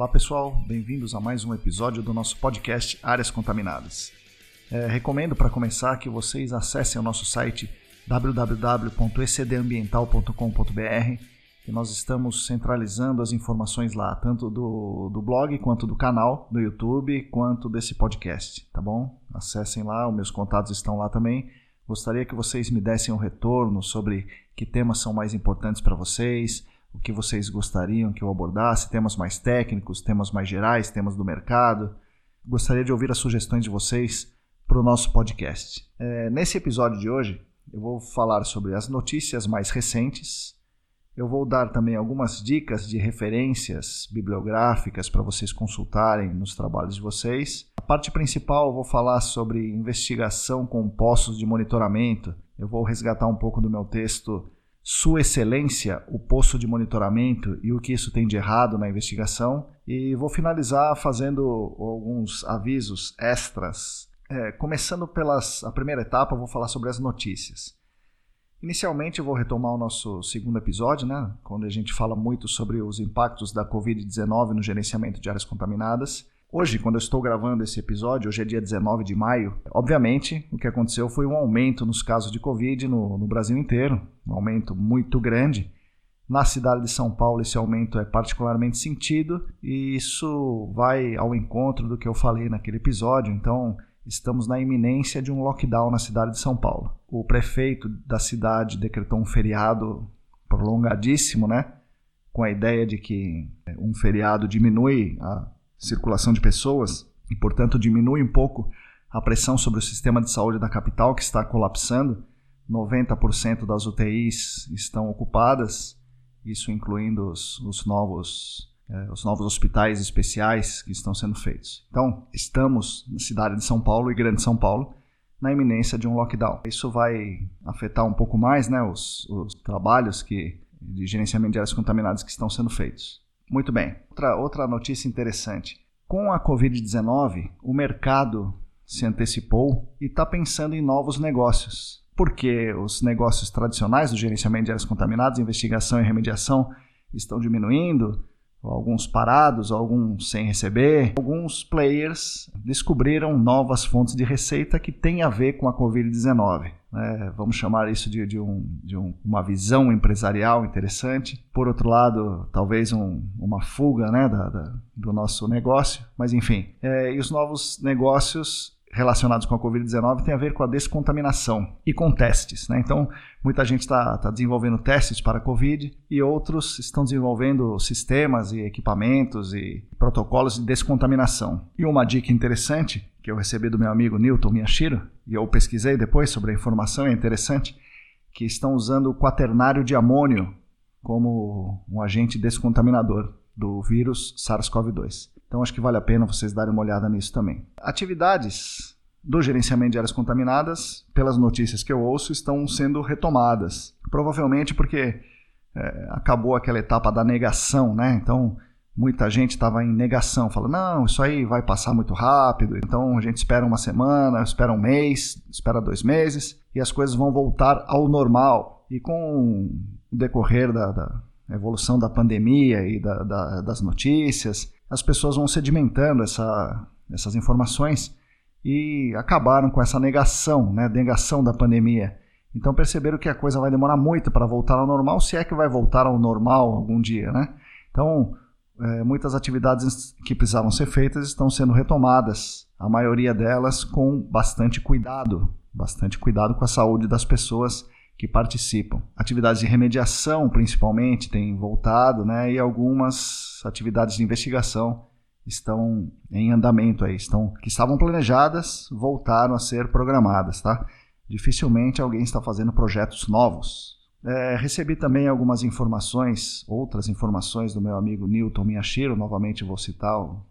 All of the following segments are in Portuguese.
Olá pessoal, bem-vindos a mais um episódio do nosso podcast Áreas Contaminadas. É, recomendo para começar que vocês acessem o nosso site www.ecdambiental.com.br que nós estamos centralizando as informações lá, tanto do, do blog quanto do canal do YouTube, quanto desse podcast, tá bom? Acessem lá, os meus contatos estão lá também. Gostaria que vocês me dessem um retorno sobre que temas são mais importantes para vocês, o que vocês gostariam que eu abordasse, temas mais técnicos, temas mais gerais, temas do mercado. Gostaria de ouvir as sugestões de vocês para o nosso podcast. É, nesse episódio de hoje, eu vou falar sobre as notícias mais recentes. Eu vou dar também algumas dicas de referências bibliográficas para vocês consultarem nos trabalhos de vocês. A parte principal eu vou falar sobre investigação com postos de monitoramento. Eu vou resgatar um pouco do meu texto sua Excelência, o posto de monitoramento e o que isso tem de errado na investigação. E vou finalizar fazendo alguns avisos extras. É, começando pela primeira etapa, vou falar sobre as notícias. Inicialmente, eu vou retomar o nosso segundo episódio, né, quando a gente fala muito sobre os impactos da Covid-19 no gerenciamento de áreas contaminadas. Hoje, quando eu estou gravando esse episódio, hoje é dia 19 de maio, obviamente o que aconteceu foi um aumento nos casos de Covid no, no Brasil inteiro, um aumento muito grande. Na cidade de São Paulo, esse aumento é particularmente sentido e isso vai ao encontro do que eu falei naquele episódio. Então, estamos na iminência de um lockdown na cidade de São Paulo. O prefeito da cidade decretou um feriado prolongadíssimo, né? Com a ideia de que um feriado diminui a circulação de pessoas e, portanto, diminui um pouco a pressão sobre o sistema de saúde da capital, que está colapsando. 90% das UTIs estão ocupadas, isso incluindo os, os novos, eh, os novos hospitais especiais que estão sendo feitos. Então, estamos na cidade de São Paulo e Grande São Paulo na iminência de um lockdown. Isso vai afetar um pouco mais né, os, os trabalhos que, de gerenciamento de áreas contaminadas que estão sendo feitos. Muito bem. Outra, outra notícia interessante. Com a Covid-19, o mercado se antecipou e está pensando em novos negócios. Porque os negócios tradicionais do gerenciamento de áreas contaminadas, investigação e remediação estão diminuindo, alguns parados, alguns sem receber. Alguns players descobriram novas fontes de receita que têm a ver com a Covid-19. Né? Vamos chamar isso de, de, um, de um, uma visão empresarial interessante. Por outro lado, talvez um, uma fuga né, da, da, do nosso negócio, mas enfim. É, e os novos negócios relacionados com a Covid-19 tem a ver com a descontaminação e com testes. Né? Então, muita gente está tá desenvolvendo testes para a Covid e outros estão desenvolvendo sistemas e equipamentos e protocolos de descontaminação. E uma dica interessante que eu recebi do meu amigo Newton Miyashiro, e eu pesquisei depois sobre a informação, é interessante, que estão usando o quaternário de amônio como um agente descontaminador do vírus SARS-CoV-2. Então acho que vale a pena vocês darem uma olhada nisso também. Atividades do gerenciamento de áreas contaminadas, pelas notícias que eu ouço, estão sendo retomadas. Provavelmente porque é, acabou aquela etapa da negação, né? Então muita gente estava em negação, falando, não, isso aí vai passar muito rápido, então a gente espera uma semana, espera um mês, espera dois meses, e as coisas vão voltar ao normal. E com o decorrer da, da evolução da pandemia e da, da, das notícias, as pessoas vão sedimentando essa, essas informações e acabaram com essa negação, né, negação da pandemia. Então perceberam que a coisa vai demorar muito para voltar ao normal, se é que vai voltar ao normal algum dia, né? Então é, muitas atividades que precisavam ser feitas estão sendo retomadas, a maioria delas com bastante cuidado, bastante cuidado com a saúde das pessoas que participam. Atividades de remediação, principalmente, têm voltado, né, e algumas atividades de investigação estão em andamento aí, estão que estavam planejadas, voltaram a ser programadas, tá? dificilmente alguém está fazendo projetos novos. É, recebi também algumas informações, outras informações do meu amigo Newton Miyashiro, novamente vou citar o,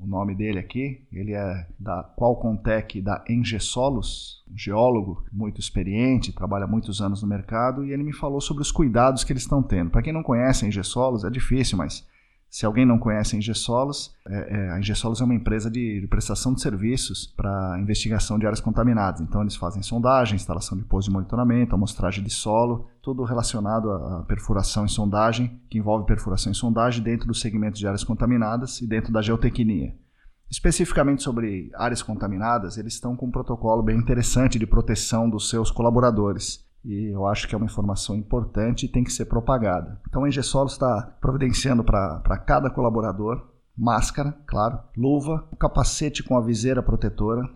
o nome dele aqui. Ele é da Qualcomm-Tech da Engesolos, um geólogo muito experiente, trabalha muitos anos no mercado, e ele me falou sobre os cuidados que eles estão tendo. Para quem não conhece a Engesolos, é difícil, mas se alguém não conhece a Ingessolos, é, é, a Ingessolos é uma empresa de, de prestação de serviços para investigação de áreas contaminadas. Então, eles fazem sondagem, instalação de postos de monitoramento, amostragem de solo, tudo relacionado à perfuração e sondagem, que envolve perfuração e sondagem dentro do segmento de áreas contaminadas e dentro da geotecnia. Especificamente sobre áreas contaminadas, eles estão com um protocolo bem interessante de proteção dos seus colaboradores e eu acho que é uma informação importante e tem que ser propagada. Então a Engesolo está providenciando para cada colaborador máscara, claro, luva, capacete com a viseira protetora.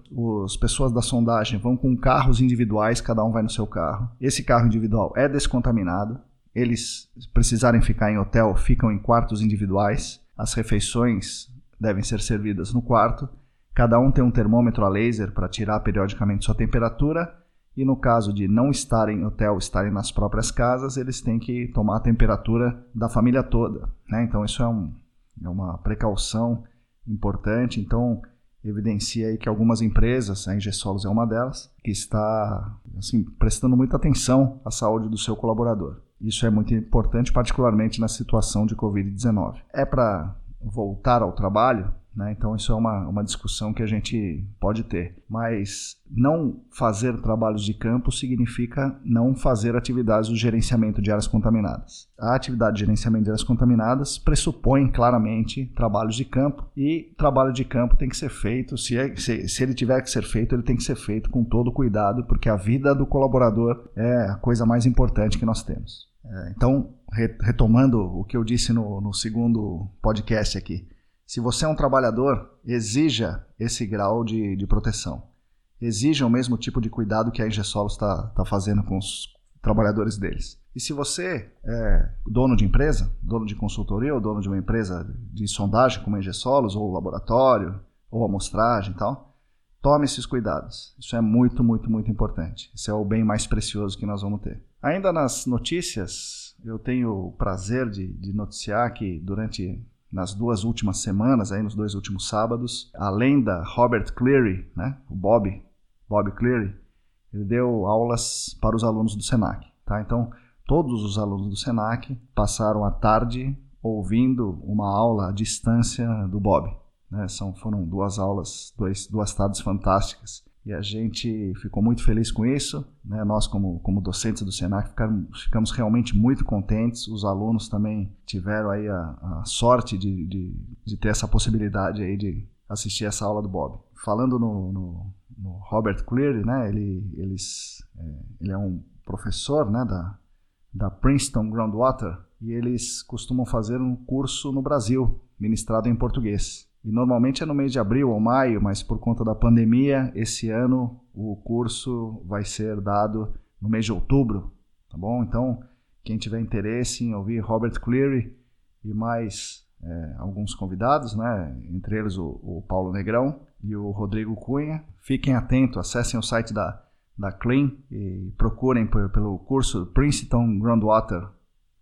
As pessoas da sondagem vão com carros individuais, cada um vai no seu carro. Esse carro individual é descontaminado. Eles precisarem ficar em hotel, ficam em quartos individuais. As refeições devem ser servidas no quarto. Cada um tem um termômetro a laser para tirar periodicamente sua temperatura e no caso de não estarem em hotel, estarem nas próprias casas, eles têm que tomar a temperatura da família toda. Né? Então isso é, um, é uma precaução importante. Então evidencia aí que algumas empresas, a Ingessolos é uma delas, que está assim, prestando muita atenção à saúde do seu colaborador. Isso é muito importante, particularmente na situação de Covid-19. É para voltar ao trabalho, né? Então, isso é uma, uma discussão que a gente pode ter. Mas não fazer trabalhos de campo significa não fazer atividades do gerenciamento de áreas contaminadas. A atividade de gerenciamento de áreas contaminadas pressupõe claramente trabalhos de campo e trabalho de campo tem que ser feito, se, é, se, se ele tiver que ser feito, ele tem que ser feito com todo cuidado, porque a vida do colaborador é a coisa mais importante que nós temos. É, então, retomando o que eu disse no, no segundo podcast aqui, se você é um trabalhador, exija esse grau de, de proteção. Exija o mesmo tipo de cuidado que a Ingessolos está tá fazendo com os trabalhadores deles. E se você é dono de empresa, dono de consultoria ou dono de uma empresa de sondagem como a Ingessolos, ou laboratório, ou amostragem e tal, tome esses cuidados. Isso é muito, muito, muito importante. Isso é o bem mais precioso que nós vamos ter. Ainda nas notícias, eu tenho o prazer de, de noticiar que durante nas duas últimas semanas, aí nos dois últimos sábados, além da Robert Cleary, né, o Bob, Bob Cleary, ele deu aulas para os alunos do Senac. Tá? Então, todos os alunos do Senac passaram a tarde ouvindo uma aula à distância do Bob. Né? São, foram duas aulas, dois, duas tardes fantásticas e a gente ficou muito feliz com isso. Né? Nós, como, como docentes do Senac, ficamos, ficamos realmente muito contentes. Os alunos também tiveram aí a, a sorte de, de, de, ter essa possibilidade aí de assistir essa aula do Bob. Falando no, no, no Robert Cleary, né? ele, eles, é, ele é um professor né? da, da Princeton Groundwater e eles costumam fazer um curso no Brasil, ministrado em português. E normalmente é no mês de abril ou maio, mas por conta da pandemia, esse ano o curso vai ser dado no mês de outubro, tá bom? Então, quem tiver interesse em ouvir Robert Cleary e mais é, alguns convidados, né? entre eles o, o, Paulo Negrão e o Rodrigo Cunha, fiquem atentos, acessem o site da, da Clean e procurem por, pelo curso Princeton Groundwater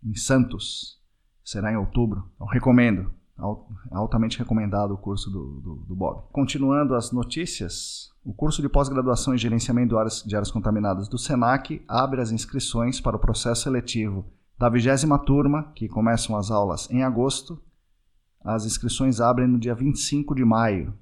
em Santos. Será em outubro. Então, recomendo altamente recomendado o curso do, do, do, Bob. Continuando as notícias, o curso de pós-graduação em gerenciamento de áreas, contaminadas do SENAC abre as inscrições para o processo seletivo da vigésima turma, que começam as aulas em agosto. As inscrições abrem no dia 25 de maio.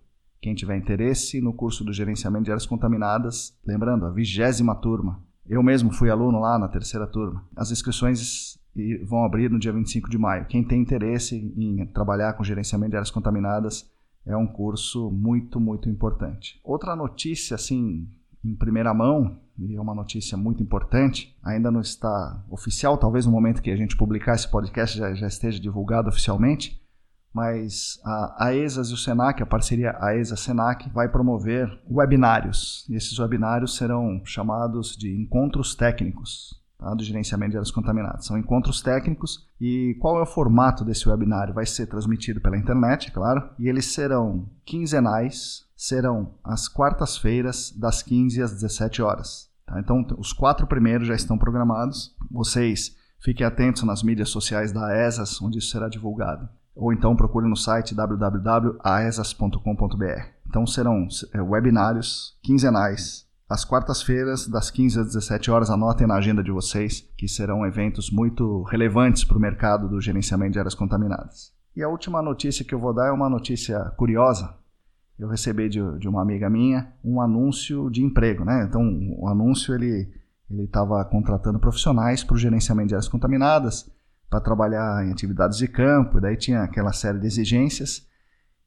Quem tiver interesse no curso do gerenciamento de áreas contaminadas, lembrando, a vigésima turma. Eu mesmo fui aluno lá na terceira turma. As inscrições e vão abrir no dia 25 de maio. Quem tem interesse em trabalhar com gerenciamento de áreas contaminadas é um curso muito, muito importante. Outra notícia, assim, em primeira mão, e é uma notícia muito importante, ainda não está oficial, talvez no momento que a gente publicar esse podcast já, já esteja divulgado oficialmente, mas a, a ESAS e o SENAC, a parceria AESA-SENAC, vai promover webinários. E esses webinários serão chamados de encontros técnicos tá, do gerenciamento de áreas contaminadas. São encontros técnicos e qual é o formato desse webinário? Vai ser transmitido pela internet, claro, e eles serão quinzenais, serão às quartas-feiras, das 15 às 17 horas. Tá? Então, os quatro primeiros já estão programados. Vocês fiquem atentos nas mídias sociais da ESAS, onde isso será divulgado. Ou então procure no site www.aesas.com.br. Então serão é, webinários quinzenais às quartas-feiras, das 15 às 17 horas, anotem na agenda de vocês, que serão eventos muito relevantes para o mercado do gerenciamento de áreas contaminadas. E a última notícia que eu vou dar é uma notícia curiosa. Eu recebi de, de uma amiga minha um anúncio de emprego, né? Então, o anúncio ele ele estava contratando profissionais para o gerenciamento de áreas contaminadas, para trabalhar em atividades de campo, e daí tinha aquela série de exigências.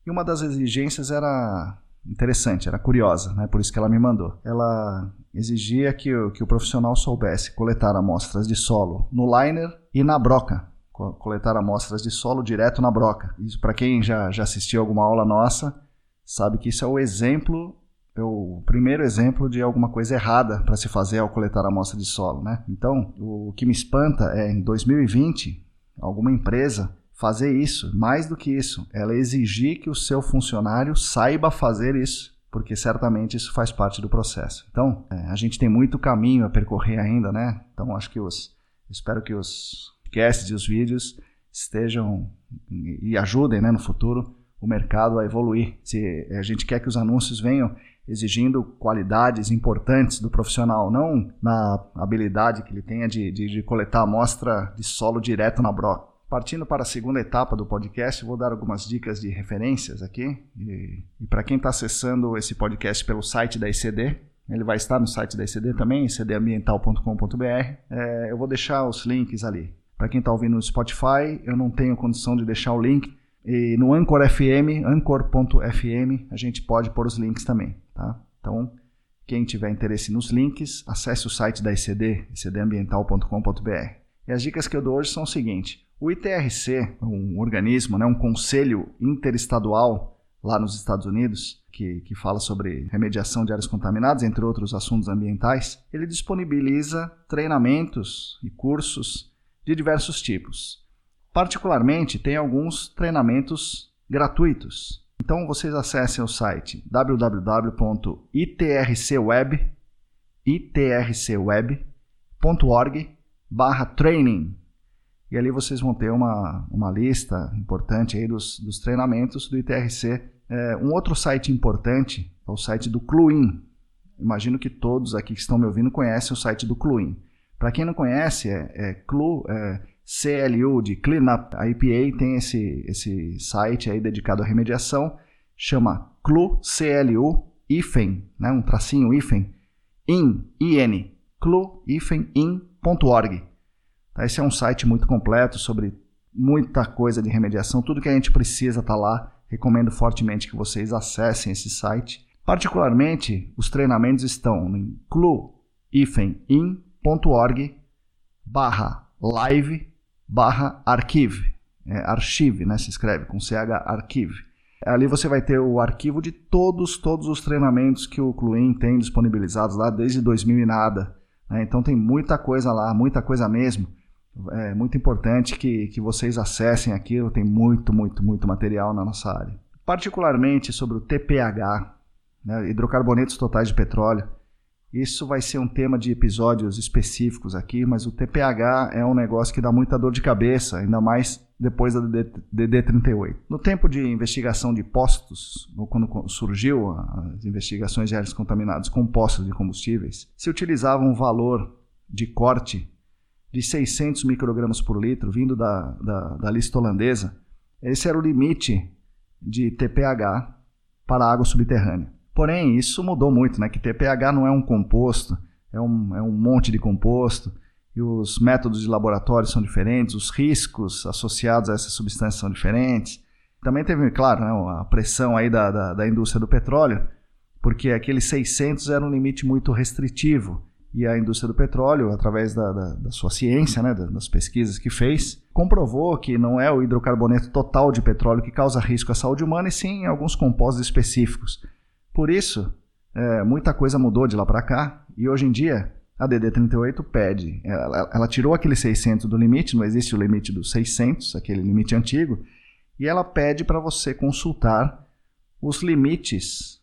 E uma das exigências era interessante, era curiosa, né? por isso que ela me mandou. Ela exigia que o, que o profissional soubesse coletar amostras de solo no liner e na broca. Coletar amostras de solo direto na broca. Isso, para quem já, já assistiu alguma aula nossa, sabe que isso é o exemplo, é o primeiro exemplo de alguma coisa errada para se fazer ao coletar amostra de solo. Né? Então, o que me espanta é em 2020, alguma empresa fazer isso, mais do que isso, ela exigir que o seu funcionário saiba fazer isso, porque certamente isso faz parte do processo. Então, é, a gente tem muito caminho a percorrer ainda, né? Então, acho que os espero que os podcasts e os vídeos estejam e ajudem, né, no futuro o mercado a evoluir. Se a gente quer que os anúncios venham exigindo qualidades importantes do profissional, não na habilidade que ele tenha de, de, de coletar amostra de solo direto na broca. Partindo para a segunda etapa do podcast, vou dar algumas dicas de referências aqui. E, e para quem está acessando esse podcast pelo site da ICD, ele vai estar no site da ICD também, icdambiental.com.br. É, eu vou deixar os links ali. Para quem está ouvindo no Spotify, eu não tenho condição de deixar o link. E no Anchor FM, anchor.fm, a gente pode pôr os links também. Tá? Então, quem tiver interesse nos links, acesse o site da ICD, icdambiental.com.br. E as dicas que eu dou hoje são o seguinte: o ITRC, um organismo, né, um conselho interestadual lá nos Estados Unidos, que, que fala sobre remediação de áreas contaminadas, entre outros assuntos ambientais, ele disponibiliza treinamentos e cursos de diversos tipos. Particularmente, tem alguns treinamentos gratuitos. Então, vocês acessem o site www.itrcweb.org/training e ali vocês vão ter uma, uma lista importante aí dos, dos treinamentos do ITRC. É, um outro site importante é o site do Cluin. Imagino que todos aqui que estão me ouvindo conhecem o site do Cluin. Para quem não conhece, é, é, Clu, é CLU de Cleanup. A EPA tem esse, esse site aí dedicado à remediação, chama Clu CLU IFEN, né, um tracinho IFEN, in, in, clu, in.org. Tá? Esse é um site muito completo sobre muita coisa de remediação, tudo que a gente precisa está lá. Recomendo fortemente que vocês acessem esse site. Particularmente, os treinamentos estão em cluifemin.org barra live barra archive. É, archive, né? Se escreve com CH archive. Ali você vai ter o arquivo de todos, todos os treinamentos que o Cluin tem disponibilizados lá desde 2000 e nada. Né? Então tem muita coisa lá, muita coisa mesmo. É muito importante que, que vocês acessem aquilo, tem muito, muito, muito material na nossa área. Particularmente sobre o TPH, né, hidrocarbonetos totais de petróleo. Isso vai ser um tema de episódios específicos aqui, mas o TPH é um negócio que dá muita dor de cabeça, ainda mais depois da DD38. No tempo de investigação de postos, quando surgiu as investigações de áreas contaminadas com postos de combustíveis, se utilizava um valor de corte de 600 microgramas por litro, vindo da, da, da lista holandesa, esse era o limite de TPH para a água subterrânea. Porém, isso mudou muito, né? que TPH não é um composto, é um, é um monte de composto, e os métodos de laboratório são diferentes, os riscos associados a essa substância são diferentes. Também teve, claro, né, a pressão aí da, da, da indústria do petróleo, porque aquele 600 era um limite muito restritivo e a indústria do petróleo, através da, da, da sua ciência, né, das pesquisas que fez, comprovou que não é o hidrocarboneto total de petróleo que causa risco à saúde humana, e sim alguns compostos específicos. Por isso, é, muita coisa mudou de lá para cá, e hoje em dia a DD38 pede, ela, ela, tirou aquele 600 do limite, não existe o limite dos 600, aquele limite antigo, e ela pede para você consultar os limites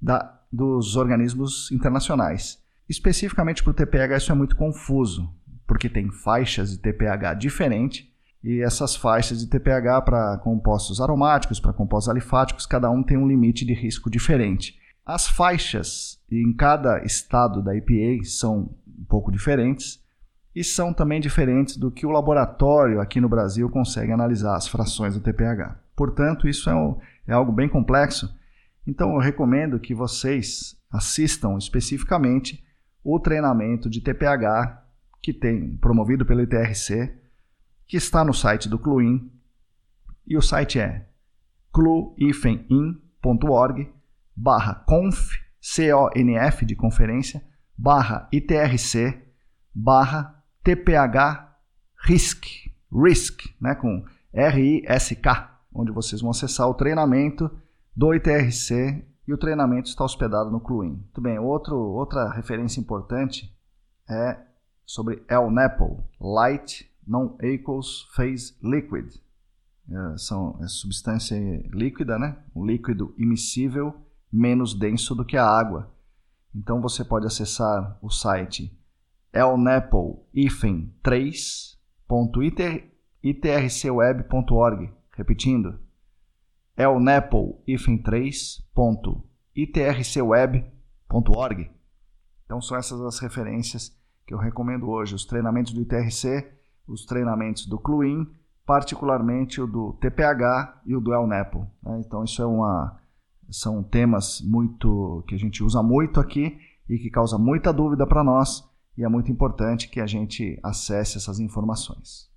da, dos organismos internacionais Especificamente para o TPH, isso é muito confuso, porque tem faixas de TPH diferente e essas faixas de TPH para compostos aromáticos, para compostos alifáticos, cada um tem um limite de risco diferente. As faixas em cada estado da EPA são um pouco diferentes e são também diferentes do que o laboratório aqui no Brasil consegue analisar as frações do TPH. Portanto, isso é, um, é algo bem complexo. Então, eu recomendo que vocês assistam especificamente o treinamento de TPH que tem promovido pelo ITRC, que está no site do Cluin. E o site é cluifenin.org barra conf, C-O-N-F de conferência, barra ITRC, barra TPH RISC, RISC, né, com R-I-S-K, onde vocês vão acessar o treinamento do ITRC e o treinamento está hospedado no Cluin. Muito bem, outro, outra referência importante é sobre LNAPL, Light Non-Aqueous Phase Liquid. É, são, é substância líquida, né? um líquido imissível menos denso do que a água. Então você pode acessar o site elnapple-3.itrcweb.org. Repetindo, elnapple-3.itrcweb.org. Então são essas as referências que eu recomendo hoje, os treinamentos do ITRC, os treinamentos do Cluin, particularmente o do TPH e o do elnapple. Né? Então isso é uma são temas muito que a gente usa muito aqui e que causa muita dúvida para nós e é muito importante que a gente acesse essas informações.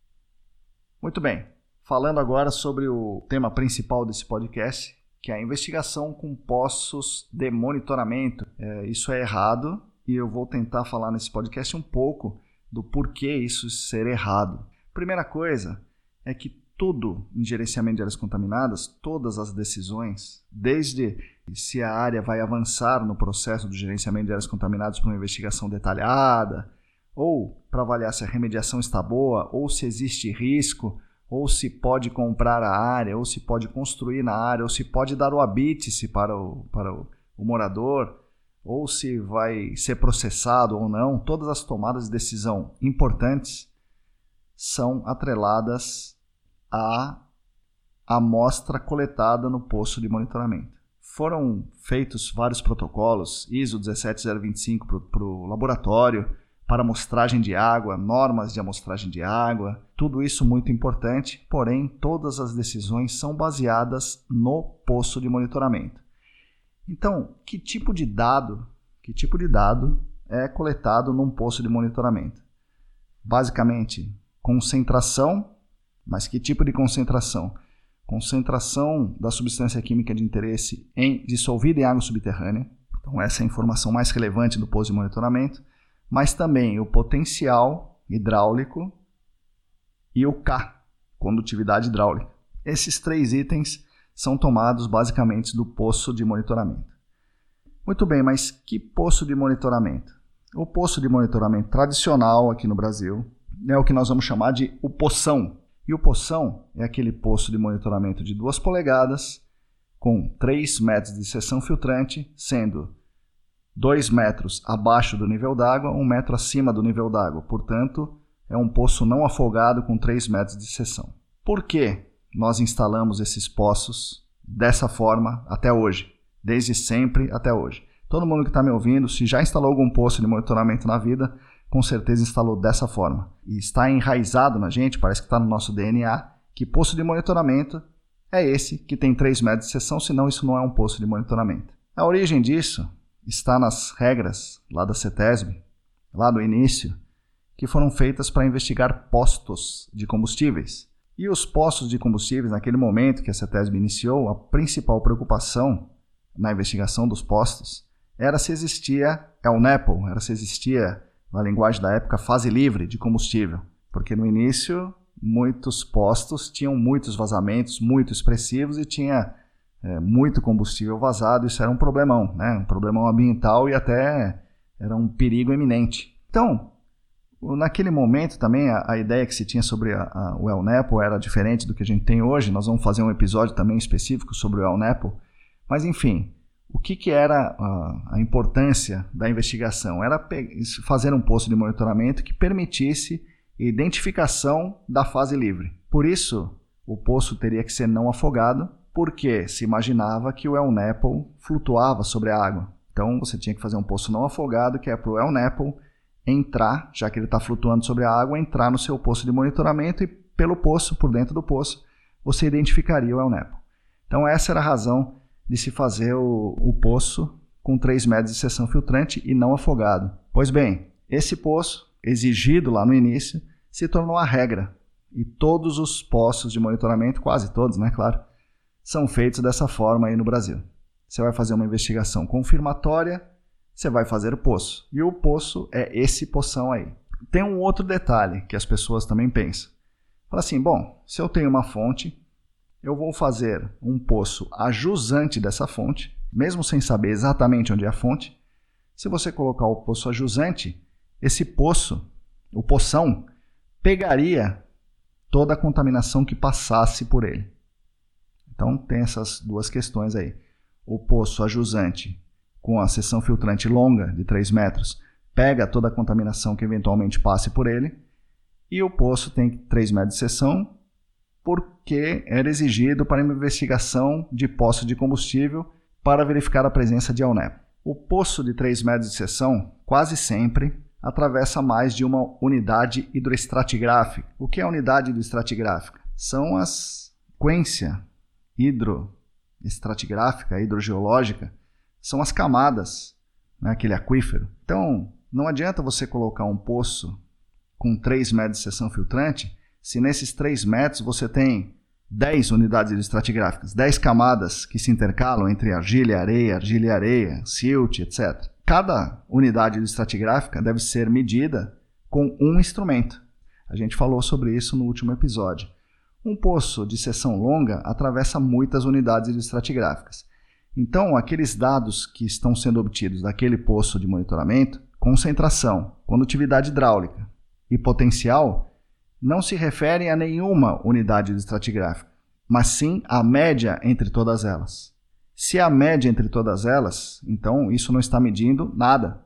Muito bem, falando agora sobre o tema principal desse podcast, que é a investigação com poços de monitoramento. É, isso é errado e eu vou tentar falar nesse podcast um pouco do porquê isso ser errado. Primeira coisa é que tudo em gerenciamento de áreas contaminadas, todas as decisões, desde se a área vai avançar no processo do gerenciamento de áreas contaminadas para uma investigação detalhada, ou para avaliar se a remediação está boa, ou se existe risco, ou se pode comprar a área, ou se pode construir na área, ou se pode dar o habite-se para, o, para o, o morador, ou se vai ser processado ou não, todas as tomadas de decisão importantes são atreladas a amostra coletada no posto de monitoramento. Foram feitos vários protocolos, ISO 17025 para o laboratório, para amostragem de água, normas de amostragem de água, tudo isso muito importante, porém todas as decisões são baseadas no posto de monitoramento. Então, que tipo de dado, que tipo de dado é coletado num posto de monitoramento? Basicamente, concentração mas que tipo de concentração? Concentração da substância química de interesse em dissolvida em água subterrânea. Então, essa é a informação mais relevante do posto de monitoramento. Mas também o potencial hidráulico e o K, condutividade hidráulica. Esses três itens são tomados basicamente do poço de monitoramento. Muito bem, mas que poço de monitoramento? O poço de monitoramento tradicional aqui no Brasil é o que nós vamos chamar de o poção, e o poção é aquele poço de monitoramento de 2 polegadas, com 3 metros de seção filtrante, sendo 2 metros abaixo do nível d'água, 1 metro acima do nível d'água. Portanto, é um poço não afogado com 3 metros de seção. Por que nós instalamos esses poços dessa forma até hoje? Desde sempre até hoje. Todo mundo que está me ouvindo, se já instalou algum poço de monitoramento na vida, com certeza instalou dessa forma. E está enraizado na gente, parece que está no nosso DNA, que posto de monitoramento é esse que tem 3 metros de seção, senão isso não é um posto de monitoramento. A origem disso está nas regras lá da CETESB, lá do início, que foram feitas para investigar postos de combustíveis. E os postos de combustíveis, naquele momento que a CETESB iniciou, a principal preocupação na investigação dos postos era se existia El Nepo, era se existia na linguagem da época, fase livre de combustível, porque no início muitos postos tinham muitos vazamentos muito expressivos e tinha é, muito combustível vazado, isso era um problemão, né? um problemão ambiental e até era um perigo eminente. Então, naquele momento também a, a ideia que se tinha sobre a, a, o El Nepo era diferente do que a gente tem hoje, nós vamos fazer um episódio também específico sobre o El Nepo, mas enfim, O que, que era a importância da investigação? Era fazer um posto de monitoramento que permitisse identificação da fase livre. Por isso, o poço teria que ser não afogado, porque se imaginava que o El Nepal flutuava sobre a água. Então você tinha que fazer um poço não afogado, que é para o El Nepal entrar, já que ele está flutuando sobre a água, entrar no seu poço de monitoramento e pelo poço, por dentro do poço, você identificaria o El Nepal. Então essa era a razão de se fazer o, o poço com 3 metros de seção filtrante e não afogado. Pois bem, esse poço, exigido lá no início, se tornou a regra. E todos os poços de monitoramento, quase todos, né, claro, são feitos dessa forma aí no Brasil. Você vai fazer uma investigação confirmatória, você vai fazer o poço. E o poço é esse poção aí. Tem um outro detalhe que as pessoas também pensam. Fala assim, bom, se eu tenho uma fonte, eu vou fazer um poço ajusante dessa fonte, mesmo sem saber exatamente onde é a fonte. Se você colocar o poço ajusante, esse poço, o poção, pegaria toda a contaminação que passasse por ele. Então tem essas duas questões aí. O poço ajusante com a seção filtrante longa de 3 metros pega toda a contaminação que eventualmente passe por ele. E o poço tem 3 metros de seção porque era exigido para investigação de poço de combustível para verificar a presença de AUNEP. O poço de 3 metros de seção quase sempre atravessa mais de uma unidade hidroestratigráfica. O que é a unidade hidroestratigráfica? São as sequência hidroestratigráfica, hidrogeológica, são as camadas, né, aquele aquífero. Então, não adianta você colocar um poço com 3 metros de seção filtrante se nesses 3 metros você tem 10 unidades estratigráficas, 10 camadas que se intercalam entre argila e areia, argila e areia, silt, etc. Cada unidade estratigráfica deve ser medida com um instrumento. A gente falou sobre isso no último episódio. Um poço de seção longa atravessa muitas unidades estratigráficas. Então, aqueles dados que estão sendo obtidos daquele poço de monitoramento, concentração, condutividade hidráulica e potencial, não se referem a nenhuma unidade estratigráfica, mas sim a média entre todas elas. Se a média entre todas elas, então isso não está medindo nada.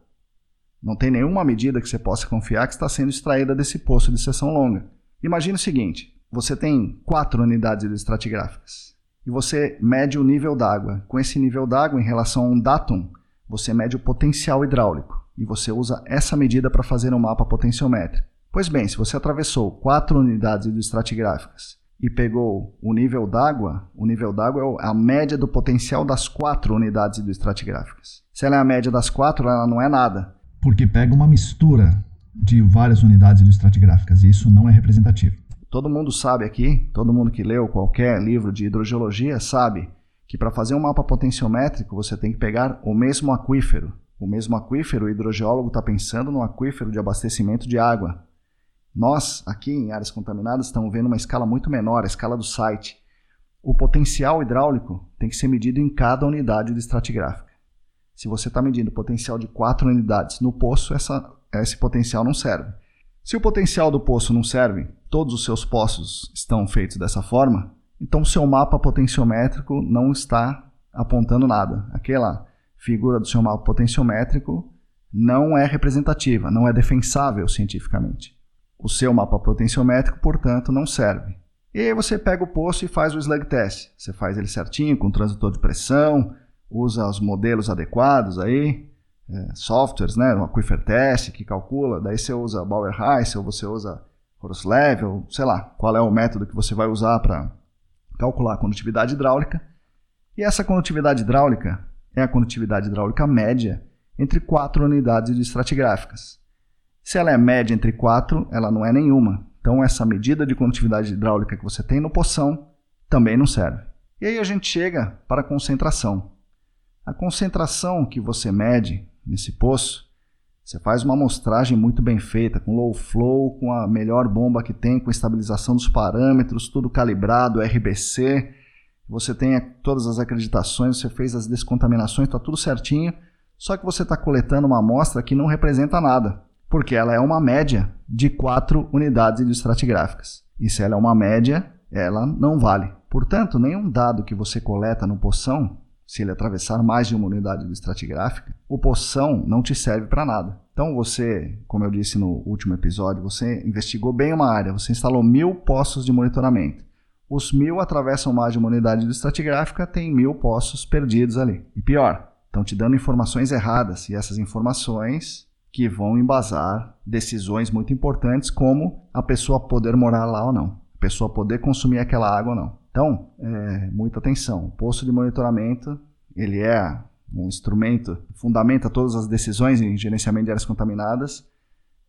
Não tem nenhuma medida que você possa confiar que está sendo extraída desse poço de seção longa. Imagine o seguinte: você tem quatro unidades estratigráficas e você mede o nível d'água. Com esse nível d'água, em relação a um datum, você mede o potencial hidráulico e você usa essa medida para fazer um mapa potenciométrico. Pois bem, se você atravessou quatro unidades estratigráficas e pegou o nível d'água, o nível d'água é a média do potencial das quatro unidades estratigráficas. Se ela é a média das quatro, ela não é nada. Porque pega uma mistura de várias unidades estratigráficas e isso não é representativo. Todo mundo sabe aqui, todo mundo que leu qualquer livro de hidrogeologia sabe que para fazer um mapa potenciométrico você tem que pegar o mesmo aquífero. O mesmo aquífero, o hidrogeólogo está pensando no aquífero de abastecimento de água. Nós, aqui em áreas contaminadas, estamos vendo uma escala muito menor, a escala do site. O potencial hidráulico tem que ser medido em cada unidade de estratigráfica. Se você está medindo potencial de quatro unidades no poço, essa, esse potencial não serve. Se o potencial do poço não serve, todos os seus poços estão feitos dessa forma, então o seu mapa potenciométrico não está apontando nada. Aquela figura do seu mapa potenciométrico não é representativa, não é defensável cientificamente. O seu mapa potenciométrico, portanto, não serve. E aí você pega o poço e faz o slug test. Você faz ele certinho, com transitor de pressão, usa os modelos adequados aí, é, softwares, né, o Aquifer Test que calcula, daí você usa Bauer Heiss ou você usa Horus Level, sei lá, qual é o método que você vai usar para calcular a condutividade hidráulica. E essa condutividade hidráulica é a condutividade hidráulica média entre quatro unidades estratigráficas. Se ela é média entre 4, ela não é nenhuma. Então essa medida de condutividade hidráulica que você tem no poção também não serve. E aí a gente chega para a concentração. A concentração que você mede nesse poço, você faz uma amostragem muito bem feita, com low flow, com a melhor bomba que tem, com estabilização dos parâmetros, tudo calibrado, RBC. Você tem todas as acreditações, você fez as descontaminações, está tudo certinho. Só que você está coletando uma amostra que não representa nada porque ela é uma média de quatro unidades estratigráficas. E se ela é uma média, ela não vale. Portanto, nenhum dado que você coleta no poção se ele atravessar mais de uma unidade estratigráfica, o poção não te serve para nada. Então você, como eu disse no último episódio, você investigou bem uma área, você instalou mil postos de monitoramento. Os mil atravessam mais de uma unidade estratigráfica, tem mil postos perdidos ali. E pior, estão te dando informações erradas, e essas informações que vão embasar decisões muito importantes, como a pessoa poder morar lá ou não, a pessoa poder consumir aquela água ou não. Então, é, muita atenção. O posto de monitoramento, ele é um instrumento que fundamenta todas as decisões em gerenciamento de áreas contaminadas,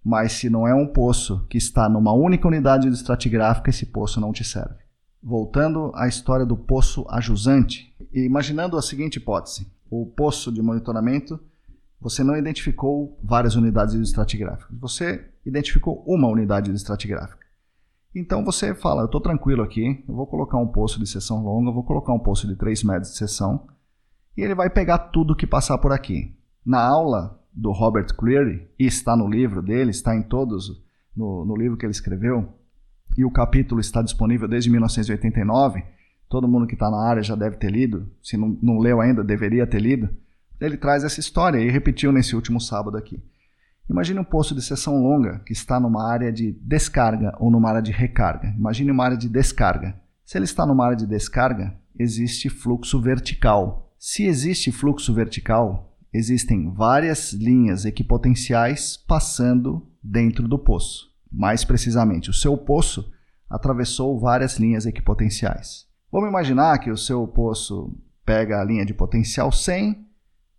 mas se não é um poço que está numa única unidade estratigráfica, esse poço não te serve. Voltando à história do poço ajusante, imaginando a seguinte hipótese: o poço de monitoramento, você não identificou várias unidades estratigráficas, você identificou uma unidade estratigráfica. Então você fala, eu estou tranquilo aqui, eu vou colocar um poço de seção longa, vou colocar um poço de 3 metros de seção, e ele vai pegar tudo que passar por aqui. Na aula do Robert Cleary, e está no livro dele, está em todos, no, no livro que ele escreveu, e o capítulo está disponível desde 1989, todo mundo que está na área já deve ter lido, se não, não leu ainda, deveria ter lido. Ele traz essa história e repetiu nesse último sábado aqui. Imagine um poço de seção longa que está numa área de descarga ou numa área de recarga. Imagine uma área de descarga. Se ele está numa área de descarga, existe fluxo vertical. Se existe fluxo vertical, existem várias linhas equipotenciais passando dentro do poço. Mais precisamente, o seu poço atravessou várias linhas equipotenciais. Vamos imaginar que o seu poço pega a linha de potencial 100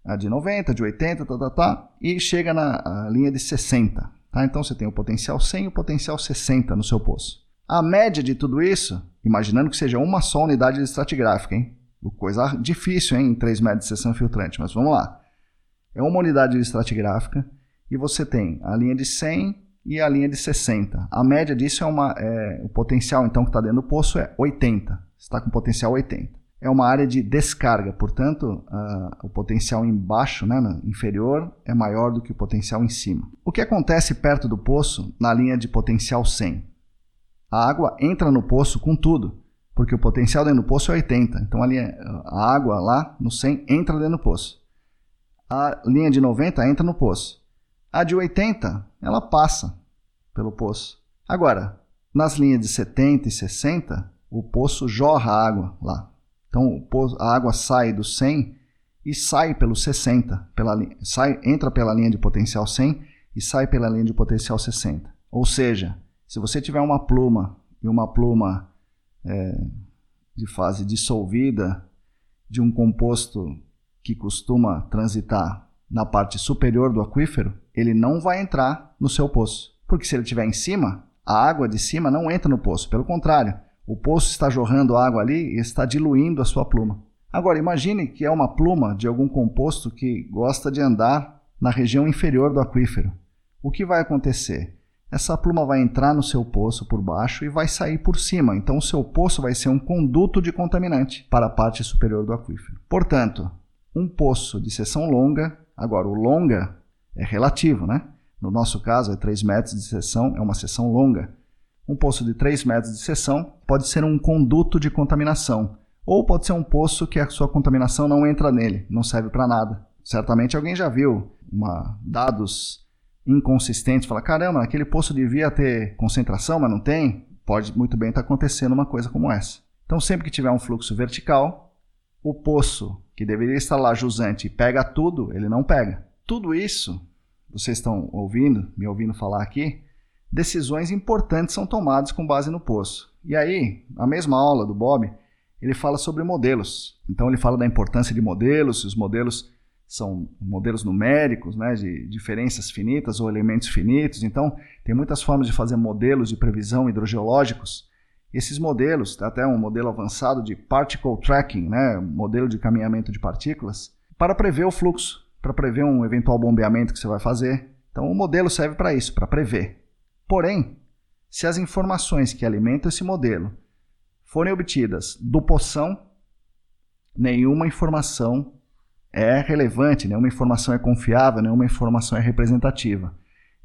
a de 90, de 80, tá, tá, tá, e chega na linha de 60. Tá? Então você tem o potencial 100 e o potencial 60 no seu poço. A média de tudo isso, imaginando que seja uma só unidade de estratigráfica, hein? Coisa difícil, hein? Em 3 metros de seção filtrante, mas vamos lá. É uma unidade de estratigráfica e você tem a linha de 100 e a linha de 60. A média disso é uma. É, o potencial, então, que está dentro do poço é 80. Está com potencial 80 é uma área de descarga, portanto, o potencial embaixo, né, inferior, é maior do que o potencial em cima. O que acontece perto do poço, na linha de potencial 100? A água entra no poço com tudo, porque o potencial dentro do poço é 80. Então a, linha, a água lá no 100 entra dentro do poço. A linha de 90 entra no poço. A de 80, ela passa pelo poço. Agora, nas linhas de 70 e 60, o poço jorra água lá. Então a água sai do 100 e sai pelo 60, pela, sai, entra pela linha de potencial 100 e sai pela linha de potencial 60. Ou seja, se você tiver uma pluma e uma pluma é, de fase dissolvida de um composto que costuma transitar na parte superior do aquífero, ele não vai entrar no seu poço. Porque se ele estiver em cima, a água de cima não entra no poço. Pelo contrário, o poço está jorrando água ali e está diluindo a sua pluma. Agora, imagine que é uma pluma de algum composto que gosta de andar na região inferior do aquífero. O que vai acontecer? Essa pluma vai entrar no seu poço por baixo e vai sair por cima. Então, o seu poço vai ser um conduto de contaminante para a parte superior do aquífero. Portanto, um poço de seção longa, agora o longa é relativo, né? No nosso caso, é 3 metros de seção, é uma seção longa. Um poço de 3 metros de seção pode ser um conduto de contaminação, ou pode ser um poço que a sua contaminação não entra nele, não serve para nada. Certamente alguém já viu uma, dados inconsistentes, fala, caramba, aquele poço devia ter concentração, mas não tem. Pode muito bem estar tá acontecendo uma coisa como essa. Então, sempre que tiver um fluxo vertical, o poço que deveria estar lá jusante pega tudo, ele não pega. Tudo isso, vocês estão ouvindo, me ouvindo falar aqui, decisões importantes são tomadas com base no poço. E aí, a mesma aula do Bob, ele fala sobre modelos. Então ele fala da importância de modelos, os modelos são modelos numéricos, né, de diferenças finitas ou elementos finitos. Então, tem muitas formas de fazer modelos de previsão hidrogeológicos. Esses modelos, até um modelo avançado de particle tracking, né, modelo de caminhamento de partículas, para prever o fluxo, para prever um eventual bombeamento que você vai fazer. Então, o modelo serve para isso, para prever. Porém, se as informações que alimentam esse modelo forem obtidas do poção, nenhuma informação é relevante, nenhuma informação é confiável, nenhuma informação é representativa.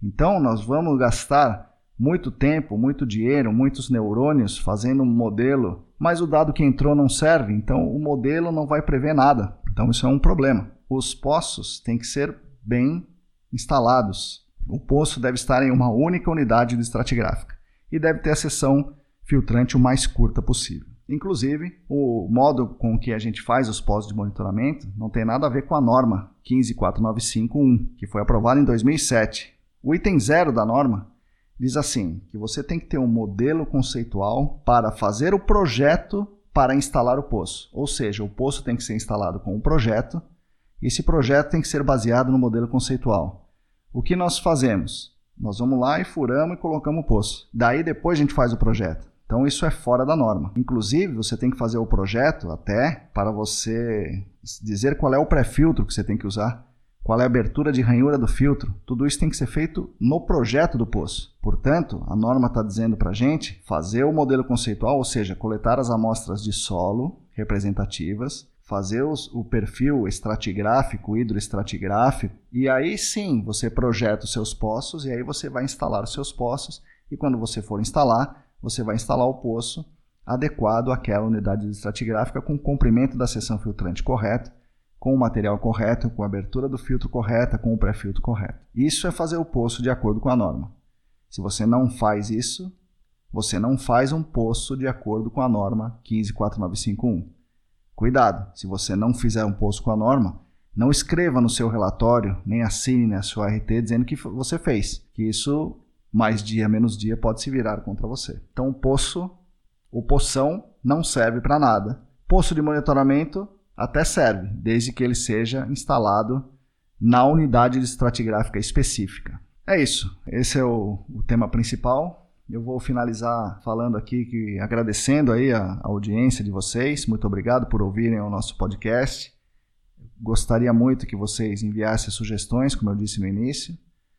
Então, nós vamos gastar muito tempo, muito dinheiro, muitos neurônios fazendo um modelo, mas o dado que entrou não serve, então o modelo não vai prever nada. Então isso é um problema. Os poços têm que ser bem instalados. O poço deve estar em uma única unidade de estratigráfica e deve ter a seção filtrante o mais curta possível. Inclusive, o modo com que a gente faz os poços de monitoramento não tem nada a ver com a norma 15495.1, que foi aprovada em 2007. O item zero da norma diz assim, que você tem que ter um modelo conceitual para fazer o projeto para instalar o poço. Ou seja, o poço tem que ser instalado com um projeto e esse projeto tem que ser baseado no modelo conceitual. O que nós fazemos? Nós vamos lá e furamos e colocamos o poço. Daí depois a gente faz o projeto. Então isso é fora da norma. Inclusive, você tem que fazer o projeto até para você dizer qual é o pré-filtro que você tem que usar, qual é a abertura de ranhura do filtro. Tudo isso tem que ser feito no projeto do poço. Portanto, a norma está dizendo para a gente fazer o modelo conceitual, ou seja, coletar as amostras de solo representativas, fazer os, o perfil estratigráfico, hidroestratigráfico, e aí sim você projeta os seus poços e aí você vai instalar os seus poços. E quando você for instalar, você vai instalar o poço adequado àquela unidade estratigráfica com o comprimento da seção filtrante correto, com o material correto, com a abertura do filtro correta, com o pré-filtro correto. Isso é fazer o poço de acordo com a norma. Se você não faz isso, você não faz um poço de acordo com a norma 154951. Cuidado, se você não fizer um poço com a norma, não escreva no seu relatório, nem assine na sua RT dizendo que você fez, que isso mais dia menos dia pode se virar contra você. Então o poço, o poção não serve para nada. Poço de monitoramento até serve, desde que ele seja instalado na unidade de estratigráfica específica. É isso. Esse é o, o tema principal. Eu vou finalizar falando aqui que agradecendo aí a, a audiência de vocês. Muito obrigado por ouvirem o nosso podcast. Gostaria muito que vocês enviassem sugestões, como eu disse no início.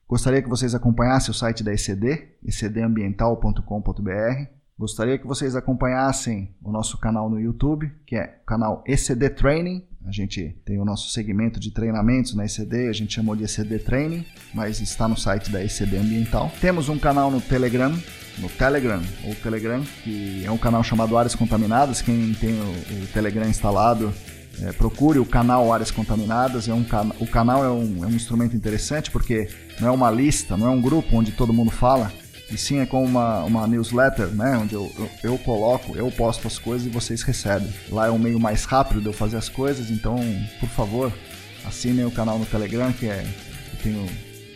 Gostaria que vocês acompanhassem o site da ECD, ecdambiental.com.br. Gostaria que vocês acompanhassem o nosso canal no YouTube, que é o canal ECD Training. A gente tem o nosso segmento de treinamentos na ECD, a gente chamou de ECD Training, mas está no site da ECD Ambiental. Temos um canal no Telegram, no Telegram, ou Telegram, que é um canal chamado Áreas Contaminadas. Quem tem o, o Telegram instalado é, procure o canal Áreas Contaminadas. É um o canal é um, é um instrumento interessante porque não é uma lista, não é um grupo onde todo mundo fala, e sim é como uma, uma newsletter, né? Onde eu, eu, eu, coloco, eu posto as coisas e vocês recebem. Lá é um meio mais rápido de eu fazer as coisas, então, por favor, assinem o canal no Telegram, que é eu tenho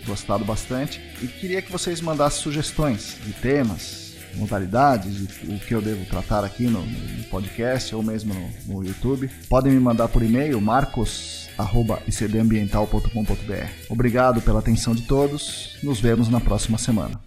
gostado bastante. E queria que vocês mandassem sugestões de temas, modalidades, o que eu devo tratar aqui no, no podcast ou mesmo no, no, YouTube, podem me mandar por e-mail marcos@icdambiental.com.br. Obrigado pela atenção de todos. Nos vemos na próxima semana.